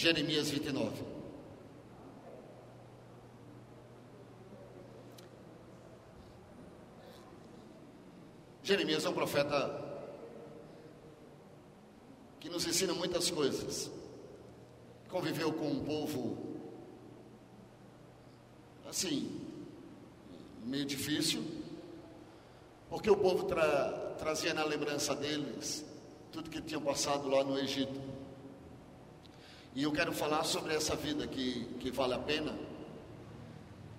Jeremias 29. Jeremias é um profeta que nos ensina muitas coisas. Conviveu com um povo assim, meio difícil, porque o povo tra trazia na lembrança deles tudo que tinham passado lá no Egito. E eu quero falar sobre essa vida que, que vale a pena.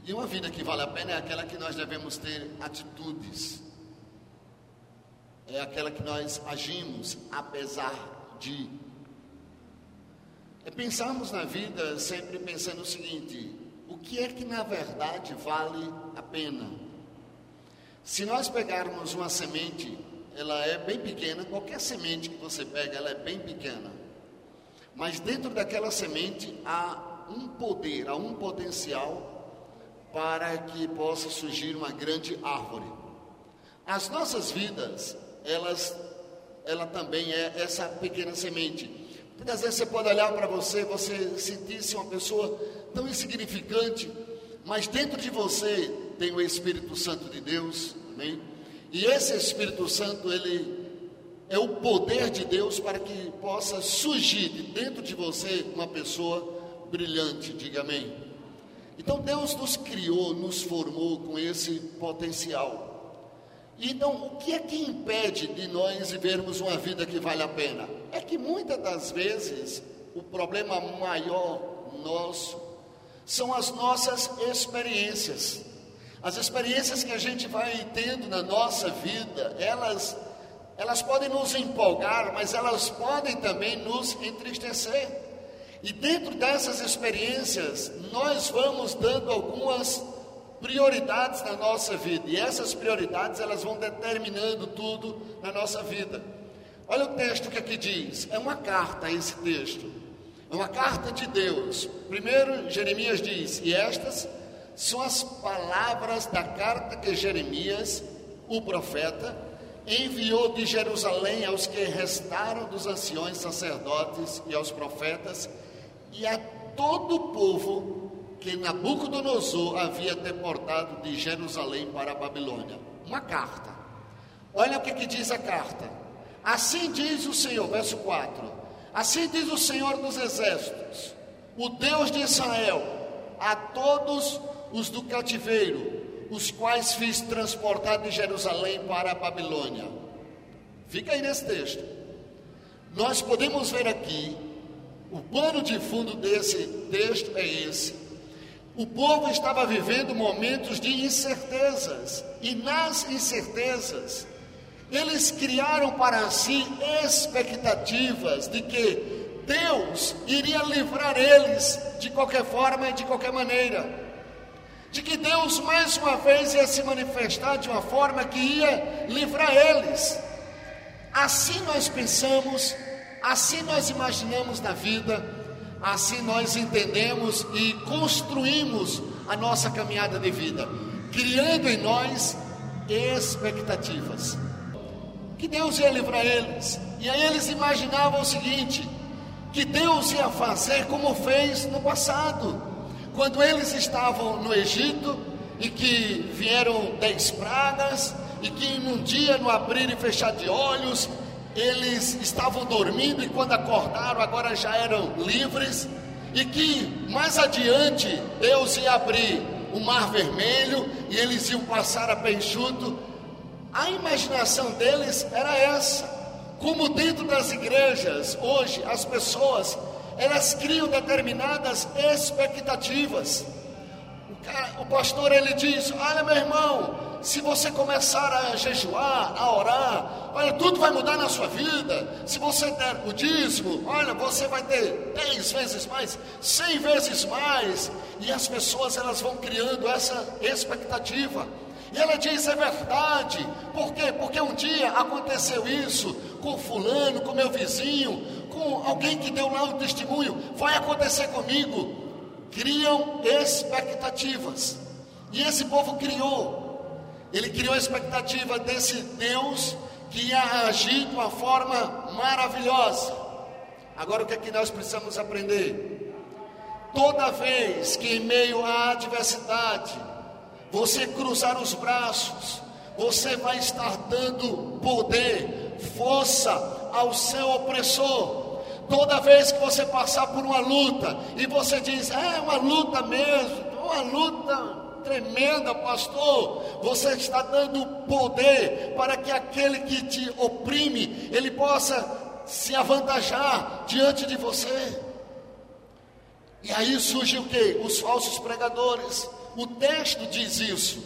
E uma vida que vale a pena é aquela que nós devemos ter atitudes. É aquela que nós agimos apesar de. É pensarmos na vida sempre pensando o seguinte: o que é que na verdade vale a pena? Se nós pegarmos uma semente, ela é bem pequena, qualquer semente que você pega, ela é bem pequena. Mas dentro daquela semente há um poder, há um potencial para que possa surgir uma grande árvore. As nossas vidas, elas, ela também é essa pequena semente. Muitas vezes você pode olhar para você, você sentir-se uma pessoa tão insignificante, mas dentro de você tem o Espírito Santo de Deus, amém? E esse Espírito Santo, ele é o poder de Deus para que possa surgir de dentro de você uma pessoa brilhante, diga amém. Então Deus nos criou, nos formou com esse potencial. Então, o que é que impede de nós vivermos uma vida que vale a pena? É que muitas das vezes o problema maior nosso são as nossas experiências. As experiências que a gente vai tendo na nossa vida, elas elas podem nos empolgar, mas elas podem também nos entristecer. E dentro dessas experiências, nós vamos dando algumas prioridades na nossa vida, e essas prioridades elas vão determinando tudo na nossa vida. Olha o texto que aqui diz, é uma carta esse texto. É uma carta de Deus. Primeiro, Jeremias diz: E estas são as palavras da carta que Jeremias, o profeta, enviou de Jerusalém aos que restaram dos anciões sacerdotes e aos profetas, e a todo o povo que Nabucodonosor havia deportado de Jerusalém para a Babilônia. Uma carta. Olha o que, que diz a carta. Assim diz o Senhor, verso 4 Assim diz o Senhor dos Exércitos, o Deus de Israel, a todos os do cativeiro, os quais fiz transportar de Jerusalém para a Babilônia. Fica aí nesse texto. Nós podemos ver aqui, o pano de fundo desse texto é esse. O povo estava vivendo momentos de incertezas, e nas incertezas, eles criaram para si expectativas de que Deus iria livrar eles de qualquer forma e de qualquer maneira. De que Deus mais uma vez ia se manifestar de uma forma que ia livrar eles. Assim nós pensamos, assim nós imaginamos na vida, assim nós entendemos e construímos a nossa caminhada de vida, criando em nós expectativas que Deus ia livrar eles. E aí eles imaginavam o seguinte: que Deus ia fazer como fez no passado, quando eles estavam no Egito e que vieram dez pragas, e que num dia, no abrir e fechar de olhos, eles estavam dormindo e quando acordaram agora já eram livres, e que mais adiante Deus ia abrir o mar vermelho e eles iam passar a pé enxuto a imaginação deles era essa. Como dentro das igrejas, hoje, as pessoas, elas criam determinadas expectativas. O, cara, o pastor, ele diz, olha meu irmão, se você começar a jejuar, a orar, olha, tudo vai mudar na sua vida. Se você der o dízimo, olha, você vai ter dez vezes mais, cem vezes mais. E as pessoas, elas vão criando essa expectativa. E ela diz: é verdade. Por quê? Porque um dia aconteceu isso com fulano, com meu vizinho, com alguém que deu lá o testemunho. Vai acontecer comigo. Criam expectativas. E esse povo criou. Ele criou a expectativa desse Deus que ia agir de uma forma maravilhosa. Agora o que é que nós precisamos aprender? Toda vez que em meio à adversidade você cruzar os braços, você vai estar dando poder, força ao seu opressor. Toda vez que você passar por uma luta e você diz, é uma luta mesmo, uma luta tremenda, pastor. Você está dando poder para que aquele que te oprime, ele possa se avantajar diante de você. E aí surge o que? Os falsos pregadores. O texto diz isso.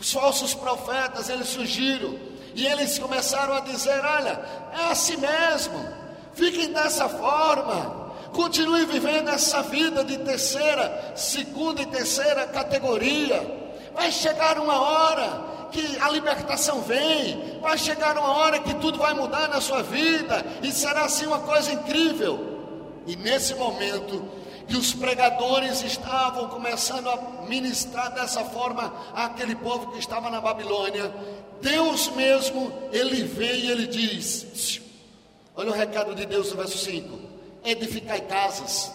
Os falsos profetas, eles surgiram e eles começaram a dizer: olha, é assim mesmo, fiquem dessa forma, Continue vivendo essa vida de terceira, segunda e terceira categoria. Vai chegar uma hora que a libertação vem, vai chegar uma hora que tudo vai mudar na sua vida e será assim uma coisa incrível. E nesse momento que os pregadores estavam começando a ministrar dessa forma àquele povo que estava na Babilônia, Deus mesmo, ele vem e ele diz: Olha o recado de Deus no verso 5 edificai casas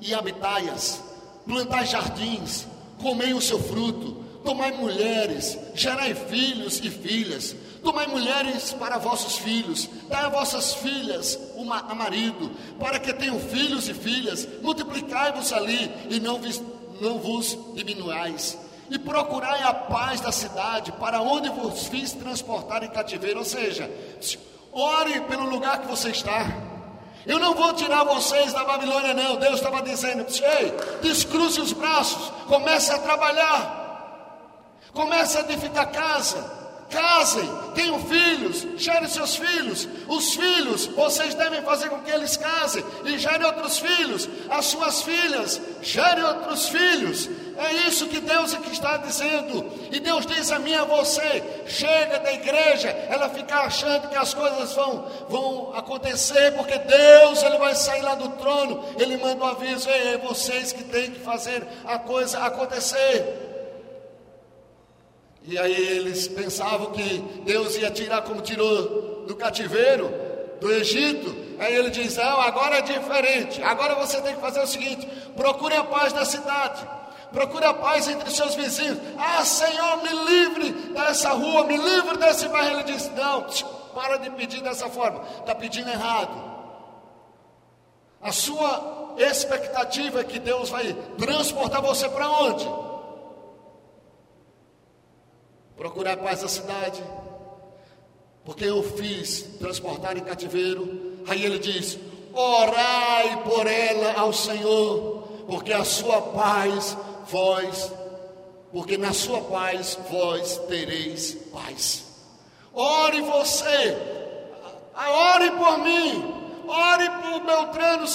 e habitai-as, plantai jardins, comei o seu fruto, tomai mulheres, gerai filhos e filhas, tomai mulheres para vossos filhos, dai a vossas filhas uma, a marido, para que tenham filhos e filhas, multiplicai-vos ali e não, vis, não vos diminuais. E procurai a paz da cidade, para onde vos fiz transportar em cativeiro. Ou seja, ore pelo lugar que você está. Eu não vou tirar vocês da Babilônia, não. Deus estava dizendo: ei, descruze os braços, comece a trabalhar, comece a edificar casa, casem, tenham filhos, gerem seus filhos. Os filhos, vocês devem fazer com que eles casem e gerem outros filhos. As suas filhas, gerem outros filhos. É isso que Deus aqui está dizendo. E Deus diz a mim a você: chega da igreja, ela ficar achando que as coisas vão, vão acontecer, porque Deus ele vai sair lá do trono, ele manda um aviso: é vocês que têm que fazer a coisa acontecer. E aí eles pensavam que Deus ia tirar como tirou do cativeiro, do Egito. Aí ele diz: Não, agora é diferente. Agora você tem que fazer o seguinte: procure a paz da cidade procure a paz entre seus vizinhos. Ah, Senhor, me livre dessa rua, me livre desse bairro. Ele disse: Não, para de pedir dessa forma, está pedindo errado. A sua expectativa é que Deus vai transportar você para onde? Procurar paz da cidade, porque eu fiz transportar em cativeiro. Aí ele diz: Orai por ela ao Senhor, porque a sua paz vós, porque na sua paz vós tereis paz. Ore você, ore por mim, ore por Beltrano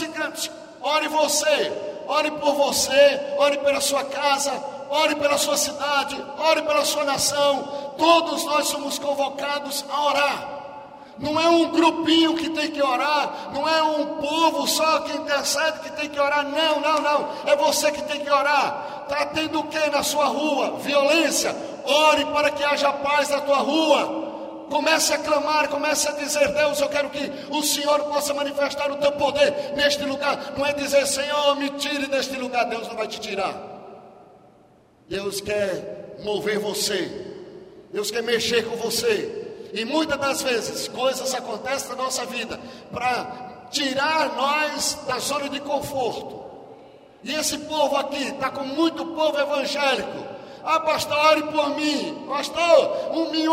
ore você, ore por você, ore pela sua casa, ore pela sua cidade, ore pela sua nação. Todos nós somos convocados a orar. Não é um grupinho que tem que orar, não é um povo só que intercede que tem que orar, não, não, não. É você que tem que orar. Está tendo o que na sua rua? Violência. Ore para que haja paz na tua rua. Comece a clamar, comece a dizer: Deus, eu quero que o Senhor possa manifestar o teu poder neste lugar. Não é dizer, Senhor, me tire deste lugar. Deus não vai te tirar. Deus quer mover você. Deus quer mexer com você. E muitas das vezes coisas acontecem na nossa vida para tirar nós da zona de conforto. E esse povo aqui está com muito povo evangélico. Ah, pastor, ore por mim. Pastor, um me.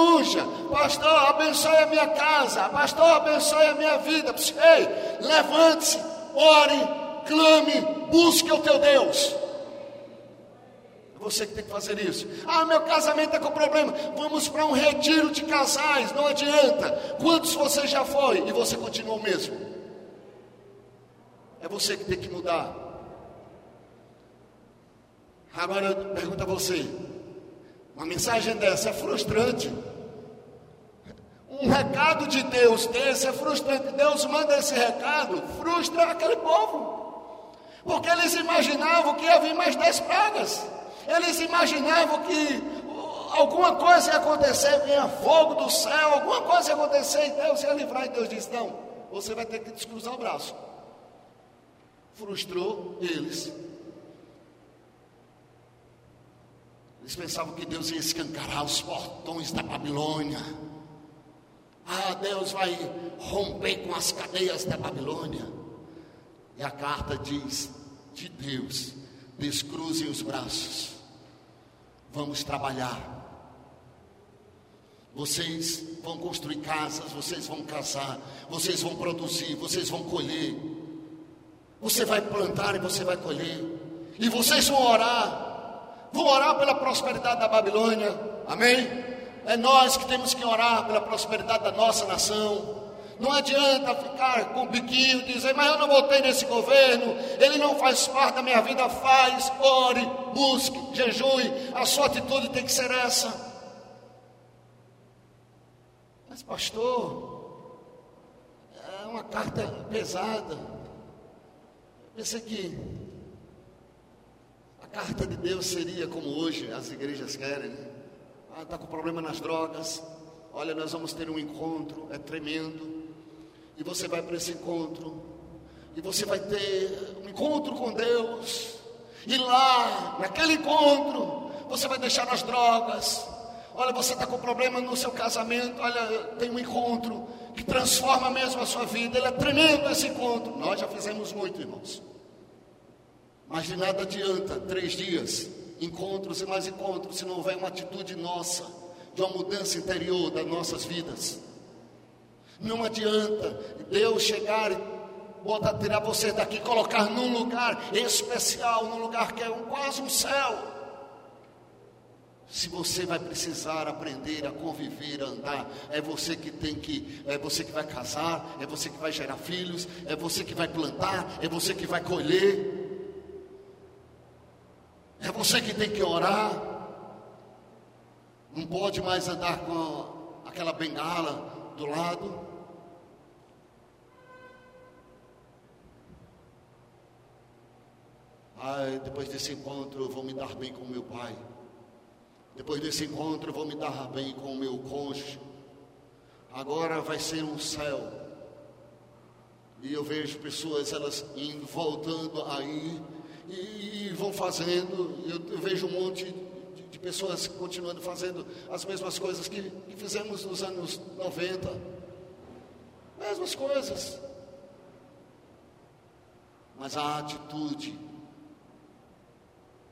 Pastor, abençoe a minha casa. Pastor, abençoe a minha vida. Ei, levante-se, ore, clame, busque o teu Deus. É você que tem que fazer isso. Ah, meu casamento está com problema. Vamos para um retiro de casais. Não adianta. Quantos você já foi e você continua o mesmo? É você que tem que mudar. Agora eu pergunto a você: uma mensagem dessa é frustrante? Um recado de Deus desse é frustrante. Deus manda esse recado, frustra aquele povo. Porque eles imaginavam que ia vir mais dez pragas. Eles imaginavam que alguma coisa ia acontecer, vinha fogo do céu, alguma coisa ia acontecer e Deus ia livrar. E Deus disse: Não, você vai ter que descruzar o braço. frustrou eles. Eles pensavam que Deus ia escancarar os portões da Babilônia. Ah, Deus vai romper com as cadeias da Babilônia. E a carta diz: de Deus, descruzem os braços, vamos trabalhar. Vocês vão construir casas, vocês vão casar, vocês vão produzir, vocês vão colher. Você vai plantar e você vai colher. E vocês vão orar, vão orar pela prosperidade da Babilônia. Amém? É nós que temos que orar pela prosperidade da nossa nação. Não adianta ficar com o biquinho dizer, mas eu não votei nesse governo, ele não faz parte da minha vida. Faz, ore, busque, jejue. A sua atitude tem que ser essa. Mas, pastor, é uma carta pesada. Pensei que a carta de Deus seria como hoje as igrejas querem. Né? está ah, com problema nas drogas. Olha, nós vamos ter um encontro, é tremendo. E você vai para esse encontro, e você vai ter um encontro com Deus. E lá, naquele encontro, você vai deixar as drogas. Olha, você está com problema no seu casamento. Olha, tem um encontro que transforma mesmo a sua vida. Ele é tremendo esse encontro. Nós já fizemos muito, irmãos. Mas de nada adianta três dias encontros e mais encontros, se não houver uma atitude nossa, de uma mudança interior das nossas vidas. Não adianta Deus chegar e botar, tirar você daqui, colocar num lugar especial, num lugar que é um, quase um céu. Se você vai precisar aprender a conviver, a andar, é você que tem que, é você que vai casar, é você que vai gerar filhos, é você que vai plantar, é você que vai colher. É você que tem que orar. Não pode mais andar com aquela bengala do lado. Ai, depois desse encontro eu vou me dar bem com meu pai. Depois desse encontro eu vou me dar bem com meu cônjuge. Agora vai ser um céu. E eu vejo pessoas elas indo, voltando aí e, e vão fazendo. Eu, eu, vejo um monte de, de, pessoas continuando fazendo as mesmas coisas que, que fizemos nos anos 90. Mesmas coisas. Mas a atitude,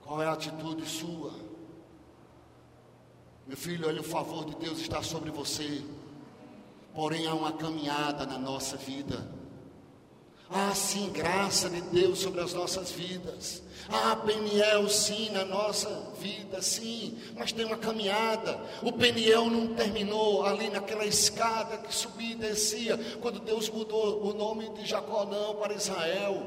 qual é a atitude sua? Meu filho, olha, o favor de Deus está sobre você. Porém, há uma caminhada na nossa vida. Ah, sim, graça de Deus sobre as nossas vidas. Ah, Peniel, sim, na nossa vida, sim, mas tem uma caminhada. O Peniel não terminou ali naquela escada que subia e descia, quando Deus mudou o nome de Jacó, não, para Israel.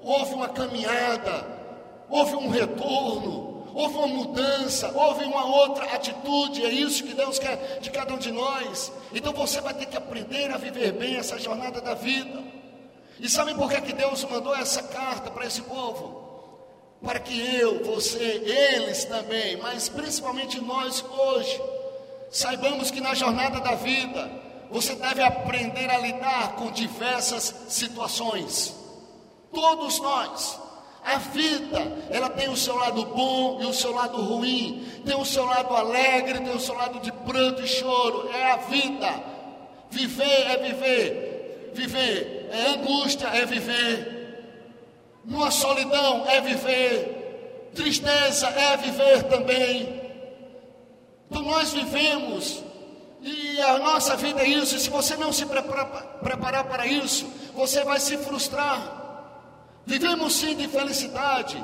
Houve uma caminhada, houve um retorno, houve uma mudança, houve uma outra atitude, é isso que Deus quer de cada um de nós. Então você vai ter que aprender a viver bem essa jornada da vida. E sabe por que, que Deus mandou essa carta para esse povo? Para que eu, você, eles também, mas principalmente nós hoje, saibamos que na jornada da vida, você deve aprender a lidar com diversas situações. Todos nós. A vida, ela tem o seu lado bom e o seu lado ruim, tem o seu lado alegre, tem o seu lado de pranto e choro. É a vida. Viver é viver. Viver é angústia, é viver. Numa solidão é viver. Tristeza é viver também. Então nós vivemos. E a nossa vida é isso. E se você não se preparar para isso, você vai se frustrar. Vivemos sim de felicidade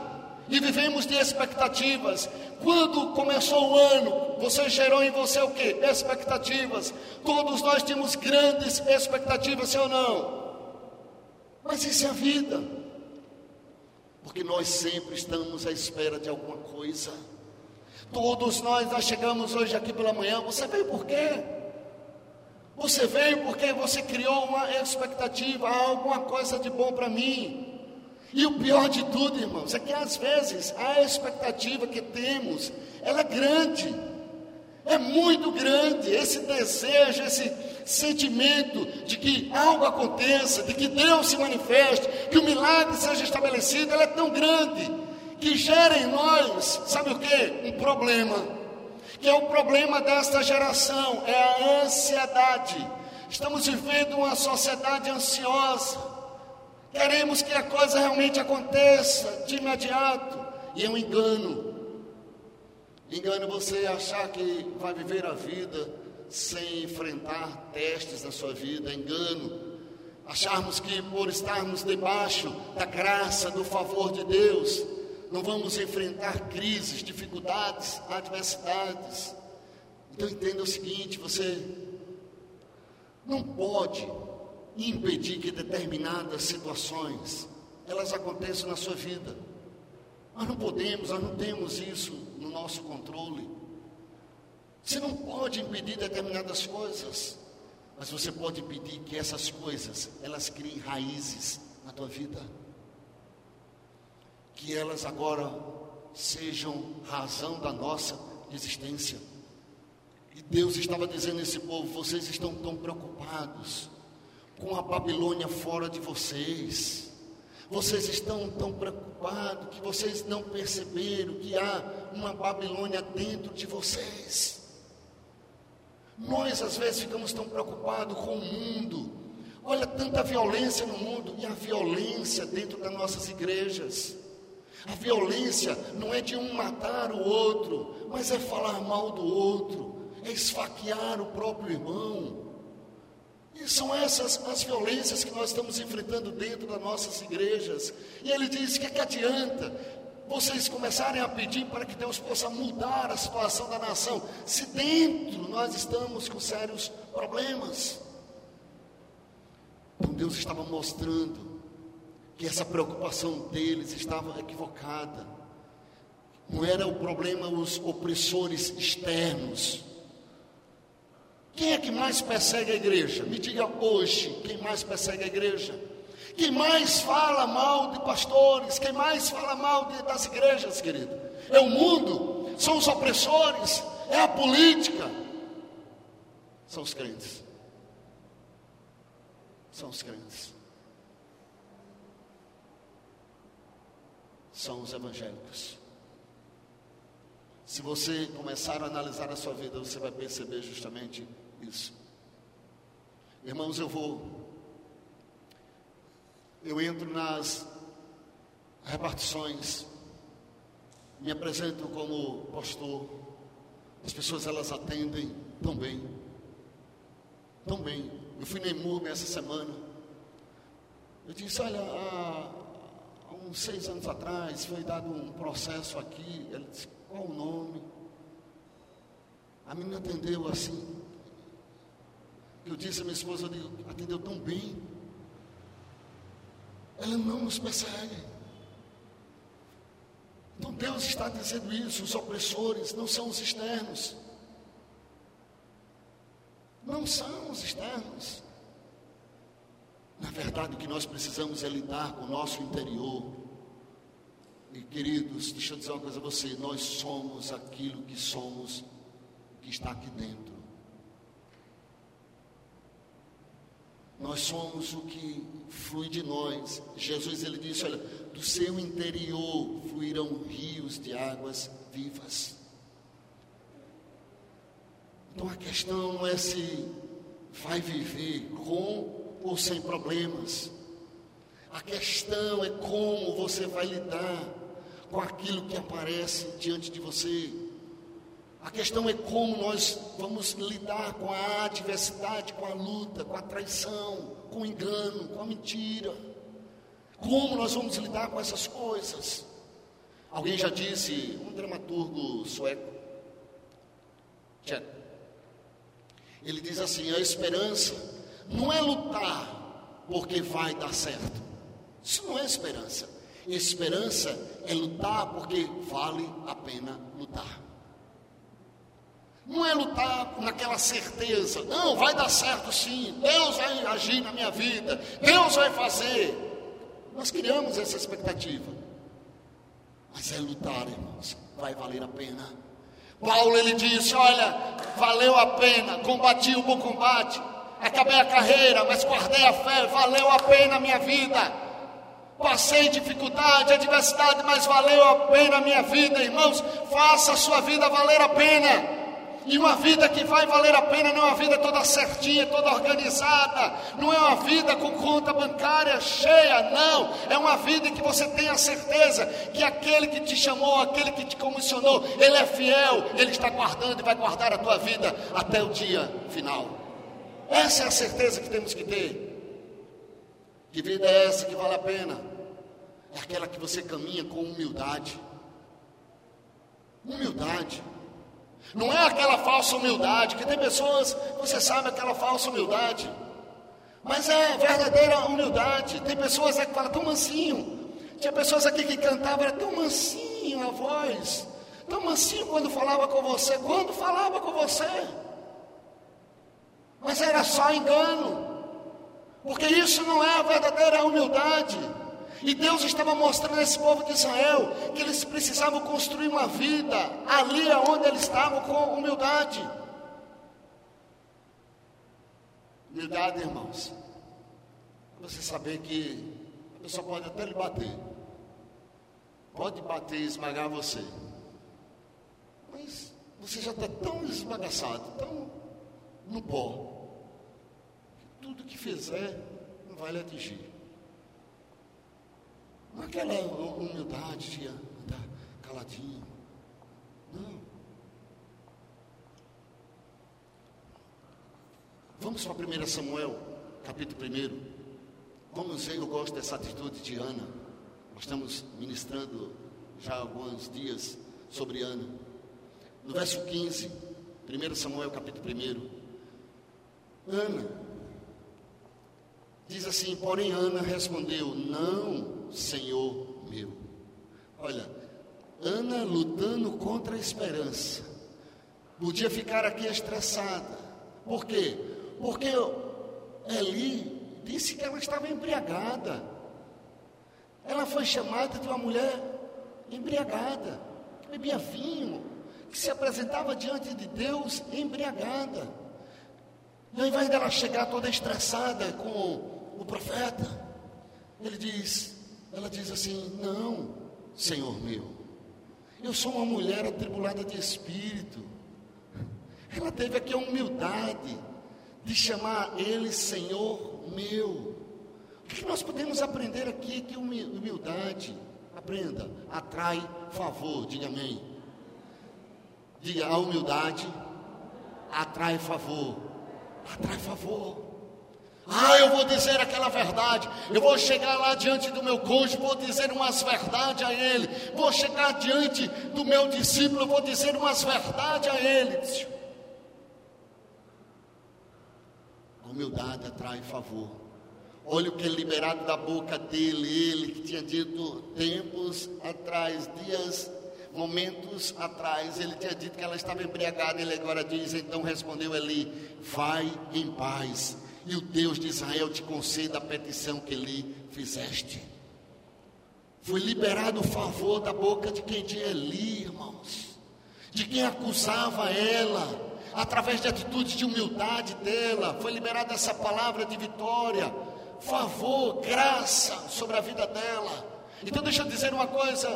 e vivemos de expectativas. Quando começou o ano, você gerou em você o que? Expectativas. Todos nós tínhamos grandes expectativas, sim ou não? Mas isso é a vida. Porque nós sempre estamos à espera de alguma coisa. Todos nós, nós chegamos hoje aqui pela manhã. Você veio por quê? Você veio porque você criou uma expectativa, alguma coisa de bom para mim. E o pior de tudo, irmãos, é que às vezes a expectativa que temos, ela é grande, é muito grande. Esse desejo, esse, sentimento de que algo aconteça, de que Deus se manifeste, que o milagre seja estabelecido, ela é tão grande que gera em nós, sabe o que? Um problema. Que é o problema desta geração, é a ansiedade. Estamos vivendo uma sociedade ansiosa. Queremos que a coisa realmente aconteça de imediato. E é um engano. Engano você achar que vai viver a vida sem enfrentar testes na sua vida. Engano. Acharmos que por estarmos debaixo da graça, do favor de Deus, não vamos enfrentar crises, dificuldades, adversidades. Então entenda o seguinte: você não pode impedir que determinadas situações elas aconteçam na sua vida. Nós não podemos, nós não temos isso no nosso controle. Você não pode impedir determinadas coisas, mas você pode impedir que essas coisas elas criem raízes na tua vida que elas agora sejam razão da nossa existência. E Deus estava dizendo a esse povo: vocês estão tão preocupados com a Babilônia fora de vocês. Vocês estão tão preocupados que vocês não perceberam que há uma Babilônia dentro de vocês. Nós às vezes ficamos tão preocupados com o mundo. Olha tanta violência no mundo e a violência dentro das nossas igrejas. A violência não é de um matar o outro, mas é falar mal do outro, é esfaquear o próprio irmão. E são essas as violências que nós estamos enfrentando dentro das nossas igrejas. E ele diz: que, que adianta vocês começarem a pedir para que Deus possa mudar a situação da nação, se dentro nós estamos com sérios problemas? Então Deus estava mostrando que essa preocupação deles estava equivocada. Não era o problema os opressores externos. Quem é que mais persegue a igreja? Me diga hoje, quem mais persegue a igreja? Quem mais fala mal de pastores? Quem mais fala mal de, das igrejas, querido? É o mundo? São os opressores? É a política? São os crentes. São os crentes. são os evangélicos. Se você começar a analisar a sua vida, você vai perceber justamente isso. Irmãos, eu vou. Eu entro nas repartições, me apresento como pastor. As pessoas elas atendem tão bem, tão bem. Eu fui na Emurbe essa semana. Eu disse: Olha, a, uns seis anos atrás, foi dado um processo aqui. Ele disse: Qual o nome? A menina atendeu assim. Eu disse a minha esposa: eu digo, Atendeu tão bem. Ela não nos persegue. Então Deus está dizendo isso: os opressores não são os externos. Não são os externos. Na verdade, o que nós precisamos é lidar com o nosso interior. E queridos, deixa eu dizer uma coisa a você: nós somos aquilo que somos, que está aqui dentro. Nós somos o que flui de nós. Jesus ele disse: olha, do seu interior fluirão rios de águas vivas. Então a questão não é se vai viver com ou sem problemas. A questão é como você vai lidar com aquilo que aparece diante de você. A questão é como nós vamos lidar com a adversidade, com a luta, com a traição, com o engano, com a mentira. Como nós vamos lidar com essas coisas? Alguém já disse, um dramaturgo sueco, ele diz assim: a esperança não é lutar porque vai dar certo. Isso não é esperança. Esperança é lutar porque vale a pena lutar. Não é lutar naquela certeza, não, vai dar certo sim, Deus vai agir na minha vida, Deus vai fazer. Nós criamos essa expectativa. Mas é lutar, irmãos, vai valer a pena. Paulo ele disse: Olha, valeu a pena, combati o bom combate, acabei a carreira, mas guardei a fé, valeu a pena a minha vida. Passei dificuldade, adversidade, mas valeu a pena a minha vida, irmãos. Faça a sua vida valer a pena. E uma vida que vai valer a pena não é uma vida toda certinha, toda organizada, não é uma vida com conta bancária cheia, não. É uma vida em que você tem a certeza que aquele que te chamou, aquele que te comissionou, ele é fiel, ele está guardando e vai guardar a tua vida até o dia final. Essa é a certeza que temos que ter. Que vida é essa que vale a pena? É aquela que você caminha com humildade. Humildade. Não é aquela falsa humildade, que tem pessoas, você sabe, aquela falsa humildade. Mas é verdadeira humildade. Tem pessoas que falam tão mansinho. Tinha pessoas aqui que cantavam, era tão mansinho a voz. Tão mansinho quando falava com você. Quando falava com você. Mas era só engano. Porque isso não é a verdadeira humildade. E Deus estava mostrando a esse povo de Israel que eles precisavam construir uma vida ali onde eles estavam com humildade. Humildade, irmãos. Você saber que a pessoa pode até lhe bater. Pode bater e esmagar você. Mas você já está tão esbagaçado, tão no pó, que tudo que fizer não vai lhe atingir. Aquela humildade de andar caladinho. Não. Vamos para 1 Samuel, capítulo 1. Vamos ver, eu gosto dessa atitude de Ana. Nós estamos ministrando já há alguns dias sobre Ana. No verso 15, 1 Samuel, capítulo 1. Ana diz assim: Porém, Ana respondeu: Não Senhor meu. Olha, Ana lutando contra a esperança. Podia ficar aqui estressada. Por quê? Porque Eli disse que ela estava embriagada. Ela foi chamada de uma mulher embriagada, que bebia vinho, que se apresentava diante de Deus embriagada. E ao invés dela chegar toda estressada com o profeta, ele diz: ela diz assim: Não, Senhor meu, eu sou uma mulher atribulada de espírito. Ela teve aqui a humildade de chamar Ele Senhor meu. O que nós podemos aprender aqui? Que humildade, aprenda, atrai favor, diga amém. Diga, a humildade atrai favor, atrai favor. Ah, eu vou dizer aquela verdade. Eu vou chegar lá diante do meu cônjuge, vou dizer umas verdades a ele. Vou chegar diante do meu discípulo, vou dizer umas verdades a ele. Humildade atrai favor. Olha o que é liberado da boca dele, ele que tinha dito tempos atrás, dias, momentos atrás, ele tinha dito que ela estava embriagada, ele agora diz, então respondeu Eli, vai em paz e o Deus de Israel te conceda a petição que lhe fizeste. Foi liberado o favor da boca de quem tinha Eli, irmãos, de quem acusava ela, através de atitudes de humildade dela, foi liberada essa palavra de vitória, favor, graça sobre a vida dela. Então, deixa eu dizer uma coisa: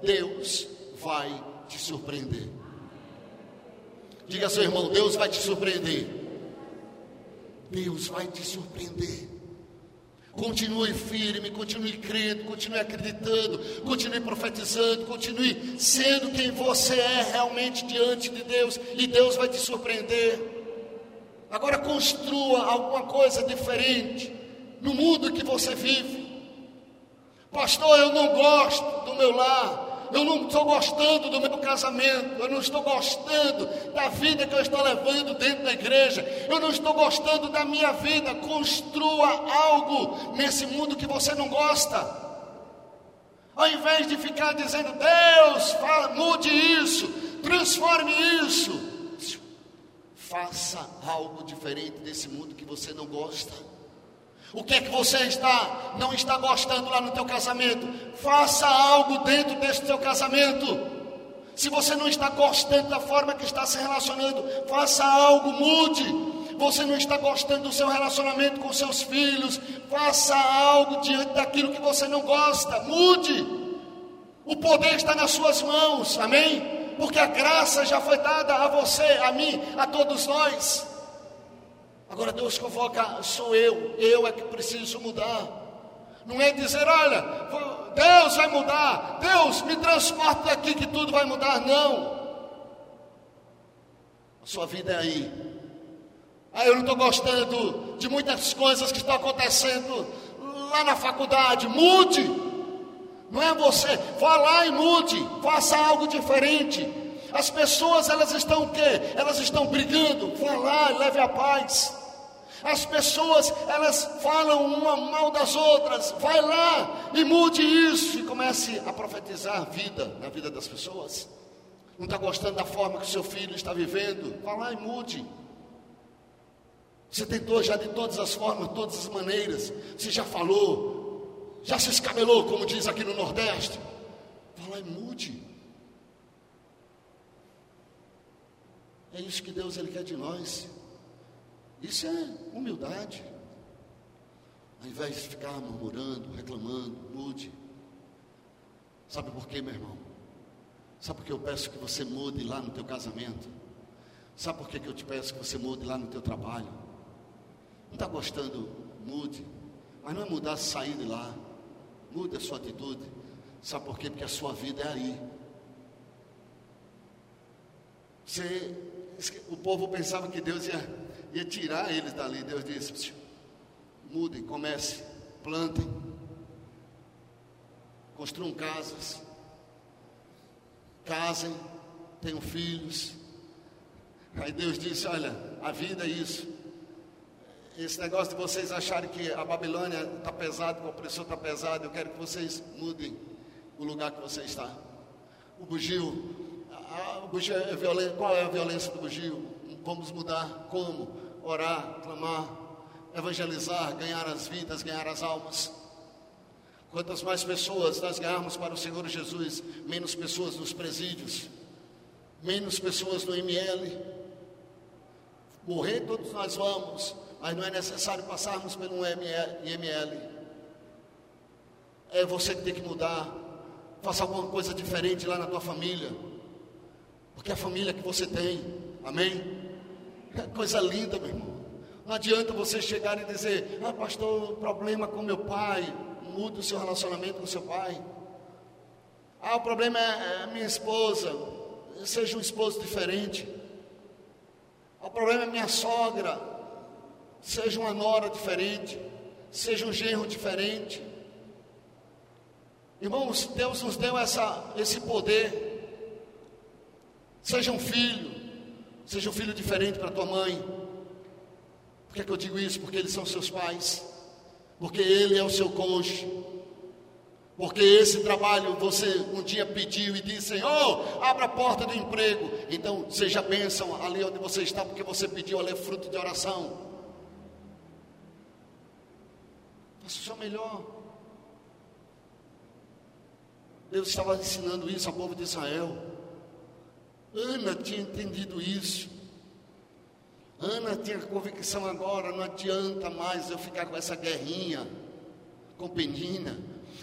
Deus vai te surpreender. Diga ao seu irmão: Deus vai te surpreender. Deus vai te surpreender. Continue firme, continue crendo, continue acreditando, continue profetizando, continue sendo quem você é realmente diante de Deus, e Deus vai te surpreender. Agora construa alguma coisa diferente no mundo que você vive. Pastor, eu não gosto do meu lar, eu não estou gostando do meu casamento, eu não estou gostando da vida que eu estou levando dentro da igreja, eu não estou gostando da minha vida. Construa algo nesse mundo que você não gosta. Ao invés de ficar dizendo, Deus, fala, mude isso, transforme isso, faça algo diferente desse mundo que você não gosta. O que é que você está não está gostando lá no teu casamento? Faça algo dentro desse teu casamento. Se você não está gostando da forma que está se relacionando, faça algo, mude. você não está gostando do seu relacionamento com seus filhos, faça algo diante daquilo que você não gosta, mude. O poder está nas suas mãos, amém? Porque a graça já foi dada a você, a mim, a todos nós. Agora Deus convoca, sou eu, eu é que preciso mudar. Não é dizer, olha, Deus vai mudar, Deus me transporta daqui que tudo vai mudar, não. A sua vida é aí. Ah, eu não estou gostando de muitas coisas que estão acontecendo lá na faculdade. Mude. Não é você. Vá lá e mude. Faça algo diferente. As pessoas, elas estão o quê? Elas estão brigando. Vá lá e leve a paz. As pessoas, elas falam uma mal das outras. Vai lá e mude isso. E comece a profetizar vida na vida das pessoas. Não está gostando da forma que o seu filho está vivendo? Vá lá e mude. Você tentou já de todas as formas, todas as maneiras. Você já falou, já se escabelou, como diz aqui no Nordeste. Vá lá e mude. É isso que Deus ele quer de nós. Isso é humildade. Ao invés de ficar murmurando, reclamando, mude. Sabe por quê, meu irmão? Sabe por que eu peço que você mude lá no teu casamento? Sabe por que, eu te peço que você mude lá no teu trabalho? Não está gostando? Mude. Mas não é mudar, sair de lá. Mude a sua atitude. Sabe por quê? Porque a sua vida é aí. Você, o povo pensava que Deus ia ia tirar eles dali. Deus disse: mudem, comece, plantem, construam casas, casem, tenham filhos. Aí Deus disse: Olha, a vida é isso. Esse negócio de vocês acharem que a Babilônia está pesada, que o opressor está pesado, eu quero que vocês mudem o lugar que você está. O bugio, a, o bugio é violento. Qual é a violência do bugio? Vamos mudar. Como? orar, clamar, evangelizar, ganhar as vidas, ganhar as almas. Quantas mais pessoas nós ganharmos para o Senhor Jesus, menos pessoas nos presídios, menos pessoas no ML. Morrer todos nós vamos, mas não é necessário passarmos pelo IML. É você que tem que mudar. Faça alguma coisa diferente lá na tua família. Porque é a família que você tem. Amém? Coisa linda, meu irmão. Não adianta você chegar e dizer, ah, pastor, problema com meu pai, muda o seu relacionamento com seu pai. Ah, o problema é, é minha esposa, seja um esposo diferente. Ah, o problema é minha sogra, seja uma nora diferente, seja um genro diferente. Irmãos, Deus nos deu essa, esse poder. Seja um filho, Seja um filho diferente para tua mãe. Por que, é que eu digo isso? Porque eles são seus pais. Porque ele é o seu cônjuge. Porque esse trabalho você um dia pediu e disse, Senhor, abra a porta do emprego. Então seja bênção ali onde você está, porque você pediu ali fruto de oração. Faça o seu melhor. Deus estava ensinando isso ao povo de Israel. Ana tinha entendido isso. Ana tinha convicção agora, não adianta mais eu ficar com essa guerrinha com Penina.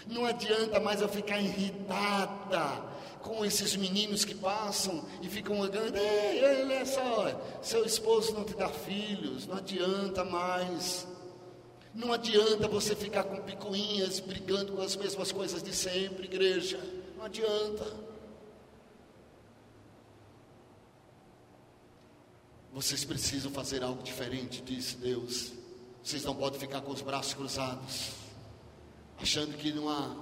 Não adianta mais eu ficar irritada com esses meninos que passam e ficam olhando, ei, olha só, seu esposo não te dá filhos, não adianta mais. Não adianta você ficar com picuinhas, brigando com as mesmas coisas de sempre, igreja. Não adianta. Vocês precisam fazer algo diferente, disse Deus. Vocês não podem ficar com os braços cruzados, achando que numa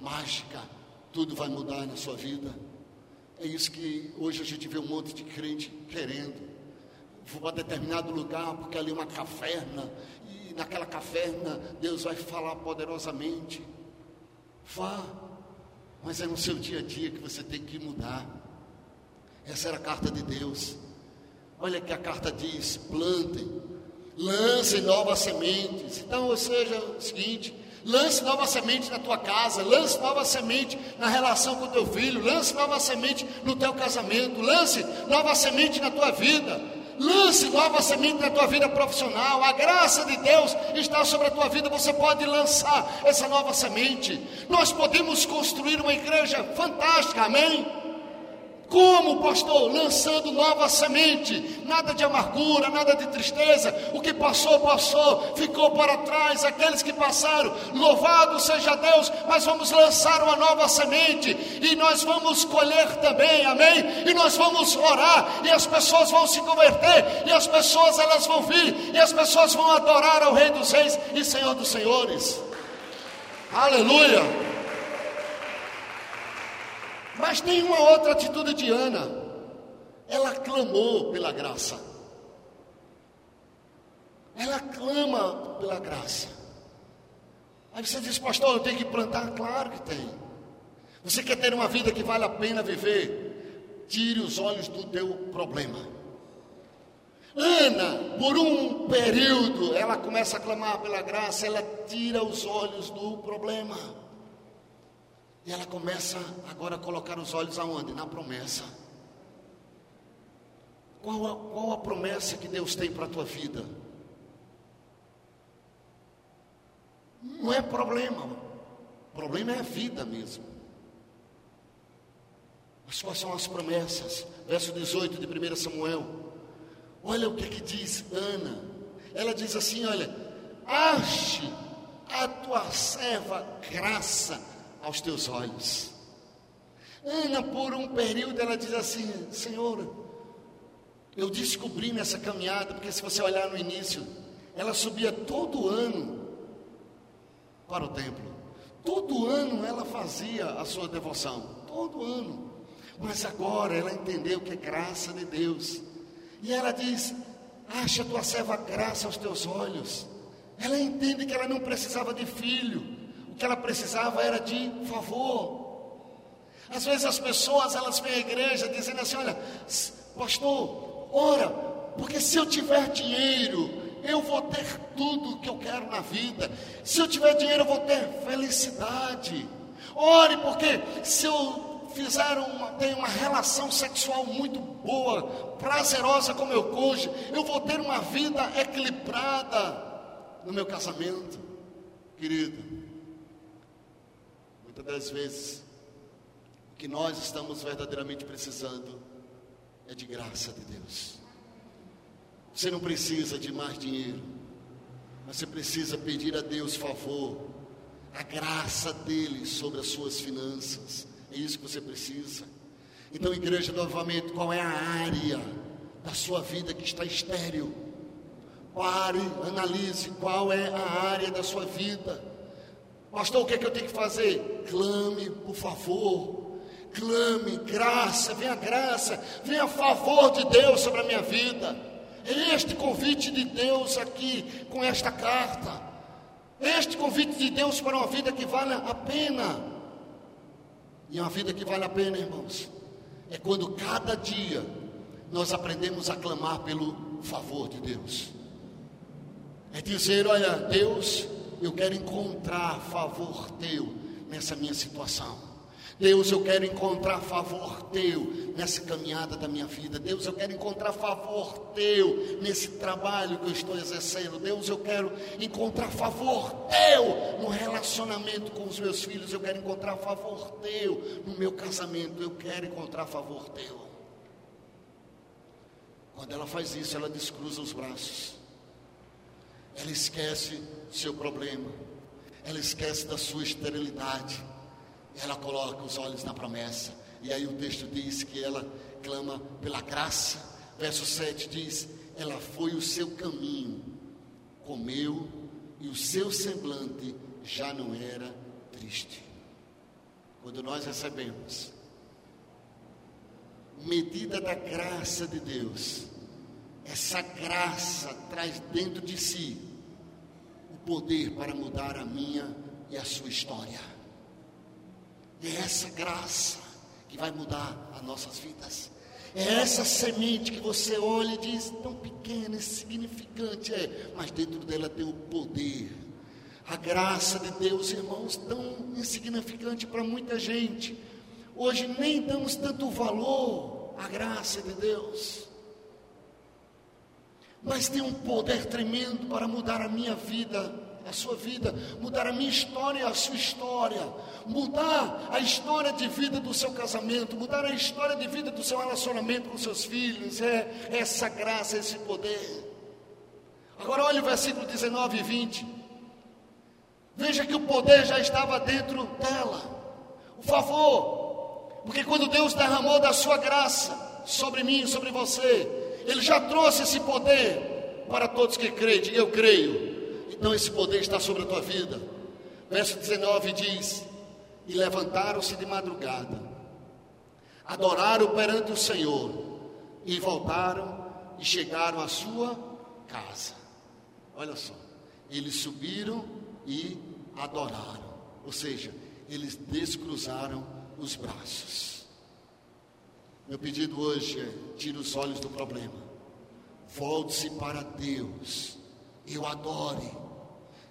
mágica tudo vai mudar na sua vida. É isso que hoje a gente vê um monte de crente querendo. Vou para determinado lugar, porque ali é uma caverna, e naquela caverna Deus vai falar poderosamente. Vá, mas é no seu dia a dia que você tem que mudar. Essa era a carta de Deus. Olha que a carta diz: plantem, lancem novas sementes. Então, ou seja, o seguinte: lance nova semente na tua casa, lance nova semente na relação com teu filho, lance nova semente no teu casamento, lance nova semente na tua vida. Lance nova semente na tua vida profissional. A graça de Deus está sobre a tua vida. Você pode lançar essa nova semente. Nós podemos construir uma igreja fantástica. Amém? Como, pastor? Lançando nova semente, nada de amargura, nada de tristeza. O que passou, passou, ficou para trás. Aqueles que passaram, louvado seja Deus, mas vamos lançar uma nova semente e nós vamos colher também, amém? E nós vamos orar e as pessoas vão se converter e as pessoas elas vão vir e as pessoas vão adorar ao Rei dos Reis e Senhor dos Senhores. Aleluia! Mas tem uma outra atitude de Ana. Ela clamou pela graça. Ela clama pela graça. Aí você diz, pastor, eu tenho que plantar? Claro que tem. Você quer ter uma vida que vale a pena viver? Tire os olhos do teu problema. Ana, por um período, ela começa a clamar pela graça, ela tira os olhos do problema. E ela começa agora a colocar os olhos aonde? Na promessa. Qual a, qual a promessa que Deus tem para a tua vida? Não é problema. O problema é a vida mesmo. Mas quais são as promessas? Verso 18 de 1 Samuel. Olha o que, que diz Ana. Ela diz assim: olha, ache a tua serva graça aos teus olhos. Ana, por um período, ela diz assim: Senhor, eu descobri nessa caminhada, porque se você olhar no início, ela subia todo ano para o templo. Todo ano ela fazia a sua devoção, todo ano. Mas agora ela entendeu que é graça de Deus. E ela diz: Acha tua serva graça aos teus olhos. Ela entende que ela não precisava de filho que ela precisava era de favor. Às vezes as pessoas elas vêm à igreja dizendo assim: olha, pastor, ora, porque se eu tiver dinheiro, eu vou ter tudo que eu quero na vida. Se eu tiver dinheiro, eu vou ter felicidade. Ore, porque se eu fizer uma, tenho uma relação sexual muito boa, prazerosa com meu cônjuge, eu vou ter uma vida equilibrada no meu casamento, querido. Muitas das vezes, o que nós estamos verdadeiramente precisando é de graça de Deus. Você não precisa de mais dinheiro, mas você precisa pedir a Deus favor, a graça dele sobre as suas finanças. É isso que você precisa. Então, igreja, novamente, qual é a área da sua vida que está estéril? Pare, analise qual é a área da sua vida Pastor, o que é que eu tenho que fazer? Clame, por favor. Clame, graça, venha graça, venha favor de Deus sobre a minha vida. É este convite de Deus aqui com esta carta. Este convite de Deus para uma vida que vale a pena. E uma vida que vale a pena, irmãos, é quando cada dia nós aprendemos a clamar pelo favor de Deus. É dizer, olha, Deus, eu quero encontrar favor teu nessa minha situação. Deus, eu quero encontrar favor teu nessa caminhada da minha vida. Deus, eu quero encontrar favor teu nesse trabalho que eu estou exercendo. Deus, eu quero encontrar favor teu no relacionamento com os meus filhos. Eu quero encontrar favor teu no meu casamento. Eu quero encontrar favor teu. Quando ela faz isso, ela descruza os braços. Ela esquece seu problema, ela esquece da sua esterilidade, ela coloca os olhos na promessa. E aí o texto diz que ela clama pela graça. Verso 7 diz: Ela foi o seu caminho, comeu, e o seu semblante já não era triste. Quando nós recebemos medida da graça de Deus, essa graça traz dentro de si poder para mudar a minha e a sua história. É essa graça que vai mudar as nossas vidas. É essa semente que você olha e diz, tão pequena, insignificante é, mas dentro dela tem o poder. A graça de Deus, irmãos, tão insignificante para muita gente. Hoje nem damos tanto valor à graça de Deus. Mas tem um poder tremendo para mudar a minha vida, a sua vida, mudar a minha história, a sua história, mudar a história de vida do seu casamento, mudar a história de vida do seu relacionamento com seus filhos. É essa graça, esse poder. Agora olha o versículo 19 e 20. Veja que o poder já estava dentro dela. O favor. Porque quando Deus derramou da sua graça sobre mim, sobre você, Ele já trouxe esse poder para todos que creem. Eu creio. Então esse poder está sobre a tua vida. Verso 19 diz: E levantaram-se de madrugada, adoraram perante o Senhor, e voltaram e chegaram à sua casa. Olha só, eles subiram e adoraram, ou seja, eles descruzaram os braços. Meu pedido hoje é: tire os olhos do problema, volte-se para Deus, eu adore,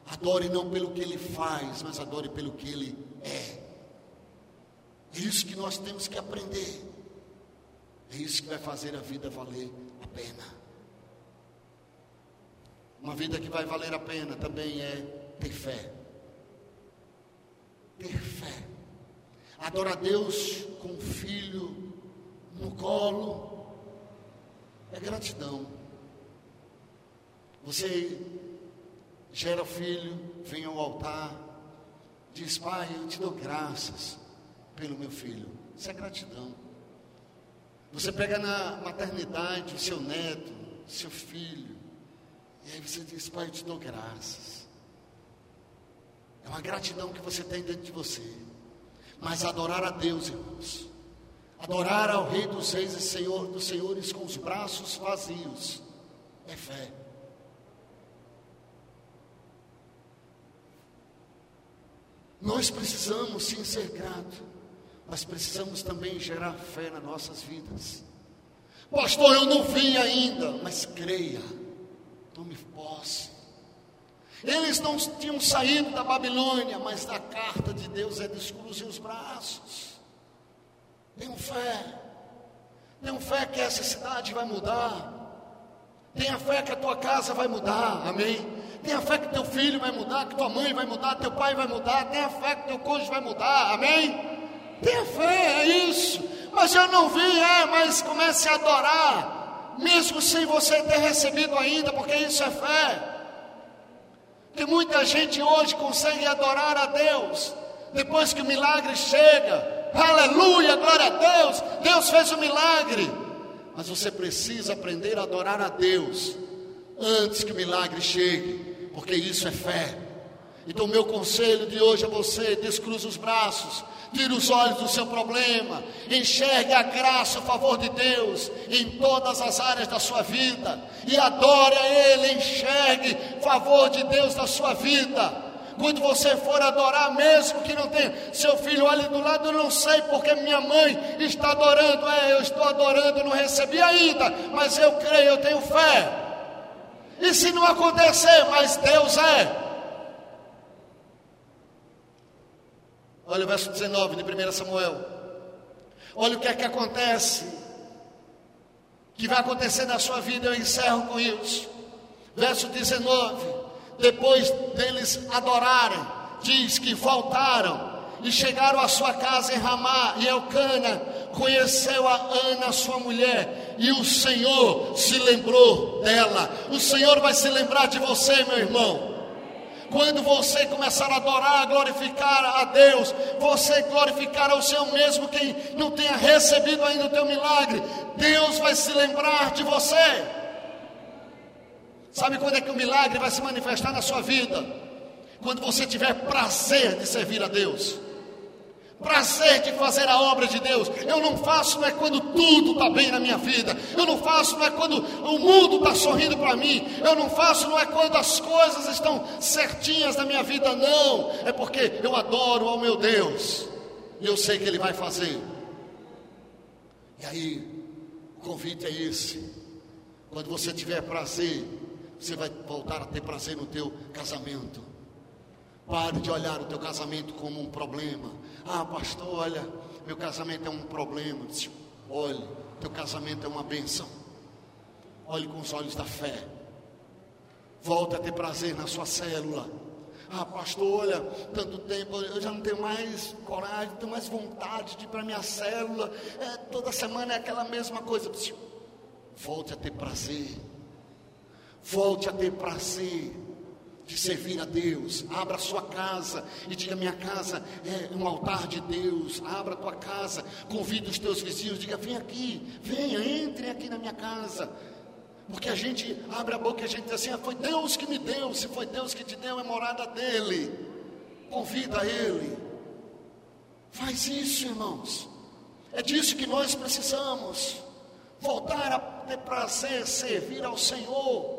adore não pelo que Ele faz, mas adore pelo que Ele é. É isso que nós temos que aprender, é isso que vai fazer a vida valer a pena. Uma vida que vai valer a pena também é ter fé. Ter fé. Adorar Deus com o filho no colo é gratidão. Você gera filho, vem ao altar, diz: Pai, eu te dou graças pelo meu filho. Isso é gratidão. Você pega na maternidade o seu neto, seu filho, e aí você diz, Pai, eu te dou graças. É uma gratidão que você tem dentro de você. Mas adorar a Deus, irmãos. Adorar ao Rei dos Reis e Senhor dos Senhores com os braços vazios. É fé. Nós precisamos sim ser gratos, mas precisamos também gerar fé nas nossas vidas. Pastor, eu não vi ainda, mas creia tome posse. Eles não tinham saído da Babilônia, mas a carta de Deus é descruze os braços. Tenham fé. Tenham fé que essa cidade vai mudar. Tenha fé que a tua casa vai mudar. Amém. Tenha fé que teu filho vai mudar, que tua mãe vai mudar, teu pai vai mudar. Tenha fé que teu cônjuge vai mudar. Amém. Tenha fé, é isso. Mas eu não vi, é, mas comece a adorar mesmo sem você ter recebido ainda, porque isso é fé. Que muita gente hoje consegue adorar a Deus depois que o milagre chega. Aleluia, glória a Deus. Deus fez o milagre. Mas você precisa aprender a adorar a Deus antes que o milagre chegue, porque isso é fé. Então, meu conselho de hoje a você: descruza os braços, tire os olhos do seu problema, enxergue a graça, o favor de Deus em todas as áreas da sua vida e adore a Ele, enxergue o favor de Deus na sua vida. Quando você for adorar, mesmo que não tenha seu filho ali do lado, eu não sei porque minha mãe está adorando. É, eu estou adorando, não recebi ainda, mas eu creio, eu tenho fé. E se não acontecer, mas Deus é. Olha o verso 19 de 1 Samuel. Olha o que é que acontece. Que vai acontecer na sua vida, eu encerro com isso. Verso 19. Depois deles adorarem, diz que voltaram e chegaram à sua casa em Ramá, e Elcana conheceu a Ana, sua mulher, e o Senhor se lembrou dela. O Senhor vai se lembrar de você, meu irmão. Quando você começar a adorar, glorificar a Deus, você glorificar ao Senhor mesmo quem não tenha recebido ainda o teu milagre, Deus vai se lembrar de você. Sabe quando é que o milagre vai se manifestar na sua vida? Quando você tiver prazer de servir a Deus prazer de fazer a obra de Deus. Eu não faço não é quando tudo está bem na minha vida. Eu não faço não é quando o mundo está sorrindo para mim. Eu não faço não é quando as coisas estão certinhas na minha vida. Não, é porque eu adoro ao meu Deus e eu sei que Ele vai fazer. E aí, o convite é esse. Quando você tiver prazer, você vai voltar a ter prazer no teu casamento. Pare de olhar o teu casamento como um problema. Ah, pastor, olha, meu casamento é um problema. Olhe, teu casamento é uma benção. Olhe com os olhos da fé. Volte a ter prazer na sua célula. Ah, pastor, olha, tanto tempo, eu já não tenho mais coragem, não tenho mais vontade de ir para minha célula. É, toda semana é aquela mesma coisa. Volte a ter prazer. Volte a ter prazer de servir a Deus. Abra a sua casa e diga: Minha casa é um altar de Deus. Abra a tua casa, convide os teus vizinhos, diga: Vem aqui, venha, entre aqui na minha casa. Porque a gente abre a boca e a gente diz assim: ah, Foi Deus que me deu. Se foi Deus que te deu, é morada dele. Convida ele. Faz isso, irmãos. É disso que nós precisamos. Voltar a ter prazer, servir ao Senhor.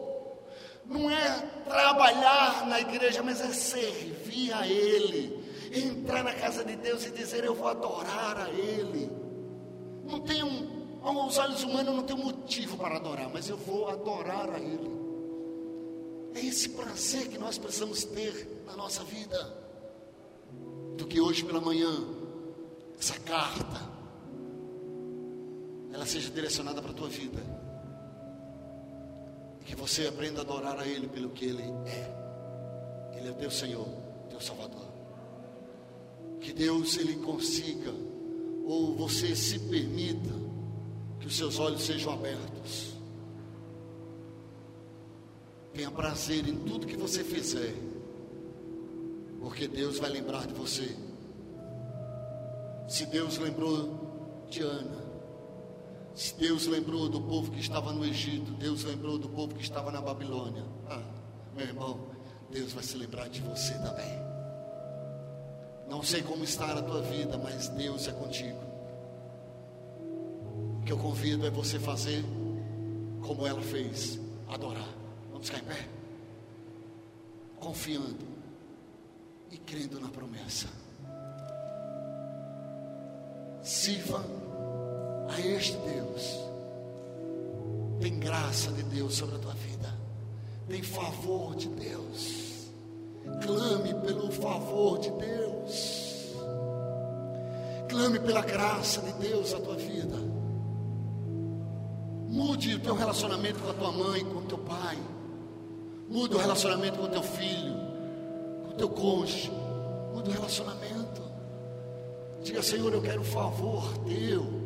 Não é trabalhar na igreja, mas é servir a Ele. Entrar na casa de Deus e dizer: Eu vou adorar a Ele. Não tem um, aos olhos humanos, não tem motivo para adorar, mas eu vou adorar a Ele. É esse prazer que nós precisamos ter na nossa vida. Do que hoje pela manhã, essa carta, ela seja direcionada para a tua vida que você aprenda a adorar a Ele pelo que Ele é. Ele é teu Senhor, teu Salvador. Que Deus Ele consiga, ou você se permita, que os seus olhos sejam abertos. Tenha prazer em tudo que você fizer, porque Deus vai lembrar de você. Se Deus lembrou de Ana, Deus lembrou do povo que estava no Egito, Deus lembrou do povo que estava na Babilônia. Ah, meu irmão, Deus vai se lembrar de você também. Não sei como está a tua vida, mas Deus é contigo. O que eu convido é você fazer como ela fez, adorar. Vamos ficar em pé? Confiando e crendo na promessa. Sirva a este Deus. Tem graça de Deus sobre a tua vida. Tem favor de Deus. Clame pelo favor de Deus. Clame pela graça de Deus a tua vida. Mude o teu relacionamento com a tua mãe, com o teu pai. Mude o relacionamento com o teu filho, com o teu cônjuge. Mude o relacionamento. Diga, Senhor, eu quero o favor teu.